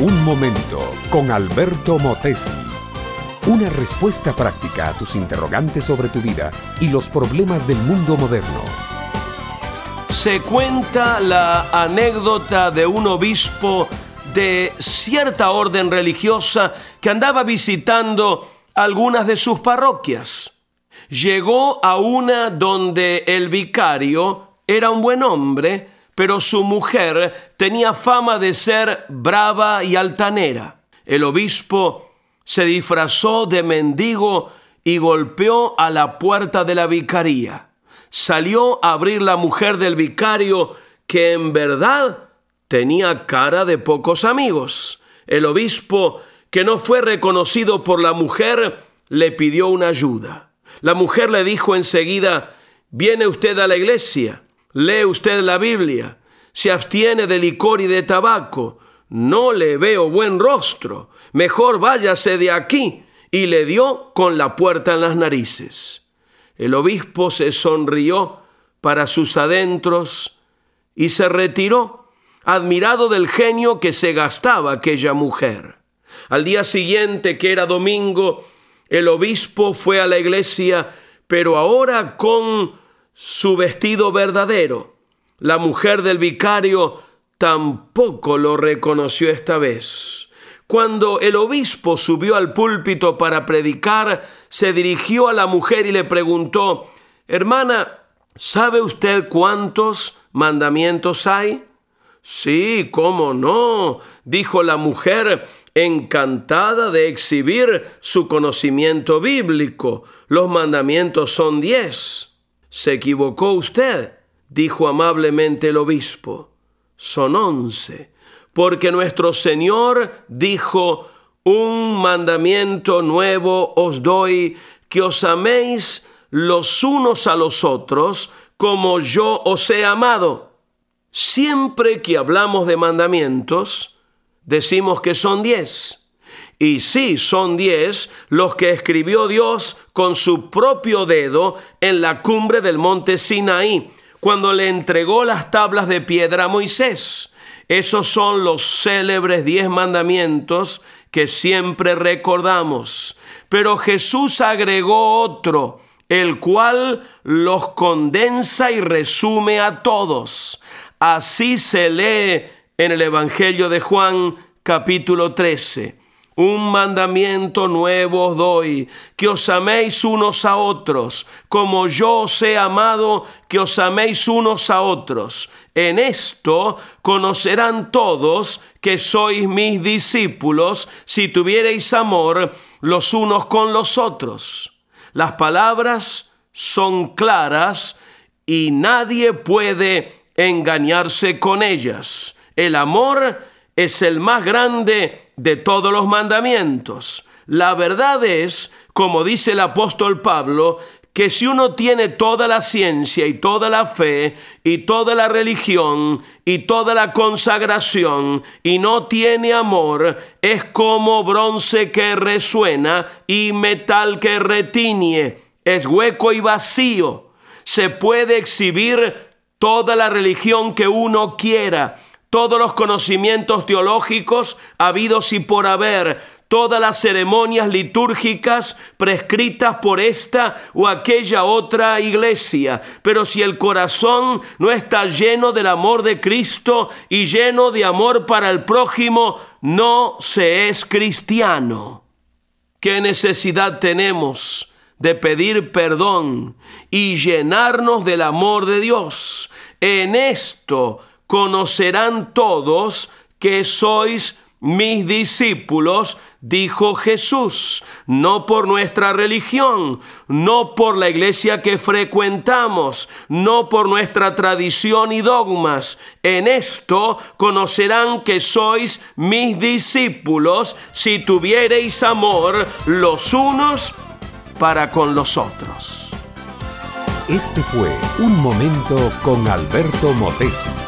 Un momento con Alberto Motesi. Una respuesta práctica a tus interrogantes sobre tu vida y los problemas del mundo moderno. Se cuenta la anécdota de un obispo de cierta orden religiosa que andaba visitando algunas de sus parroquias. Llegó a una donde el vicario era un buen hombre, pero su mujer tenía fama de ser brava y altanera. El obispo se disfrazó de mendigo y golpeó a la puerta de la vicaría. Salió a abrir la mujer del vicario, que en verdad tenía cara de pocos amigos. El obispo, que no fue reconocido por la mujer, le pidió una ayuda. La mujer le dijo enseguida, ¿viene usted a la iglesia? Lee usted la Biblia, se abstiene de licor y de tabaco, no le veo buen rostro, mejor váyase de aquí, y le dio con la puerta en las narices. El obispo se sonrió para sus adentros y se retiró, admirado del genio que se gastaba aquella mujer. Al día siguiente, que era domingo, el obispo fue a la iglesia, pero ahora con su vestido verdadero. La mujer del vicario tampoco lo reconoció esta vez. Cuando el obispo subió al púlpito para predicar, se dirigió a la mujer y le preguntó, Hermana, ¿sabe usted cuántos mandamientos hay? Sí, cómo no, dijo la mujer, encantada de exhibir su conocimiento bíblico. Los mandamientos son diez. Se equivocó usted, dijo amablemente el obispo. Son once, porque nuestro Señor dijo, un mandamiento nuevo os doy, que os améis los unos a los otros como yo os he amado. Siempre que hablamos de mandamientos, decimos que son diez. Y sí, son diez los que escribió Dios con su propio dedo en la cumbre del monte Sinaí, cuando le entregó las tablas de piedra a Moisés. Esos son los célebres diez mandamientos que siempre recordamos. Pero Jesús agregó otro, el cual los condensa y resume a todos. Así se lee en el Evangelio de Juan capítulo 13. Un mandamiento nuevo os doy, que os améis unos a otros, como yo os he amado, que os améis unos a otros. En esto conocerán todos que sois mis discípulos, si tuviereis amor los unos con los otros. Las palabras son claras y nadie puede engañarse con ellas. El amor es el más grande de todos los mandamientos. La verdad es, como dice el apóstol Pablo, que si uno tiene toda la ciencia y toda la fe y toda la religión y toda la consagración y no tiene amor, es como bronce que resuena y metal que retiñe, es hueco y vacío. Se puede exhibir toda la religión que uno quiera, todos los conocimientos teológicos habidos y por haber, todas las ceremonias litúrgicas prescritas por esta o aquella otra iglesia. Pero si el corazón no está lleno del amor de Cristo y lleno de amor para el prójimo, no se es cristiano. ¿Qué necesidad tenemos de pedir perdón y llenarnos del amor de Dios? En esto conocerán todos que sois mis discípulos, dijo Jesús, no por nuestra religión, no por la iglesia que frecuentamos, no por nuestra tradición y dogmas. En esto conocerán que sois mis discípulos si tuviereis amor los unos para con los otros. Este fue Un Momento con Alberto Motesi.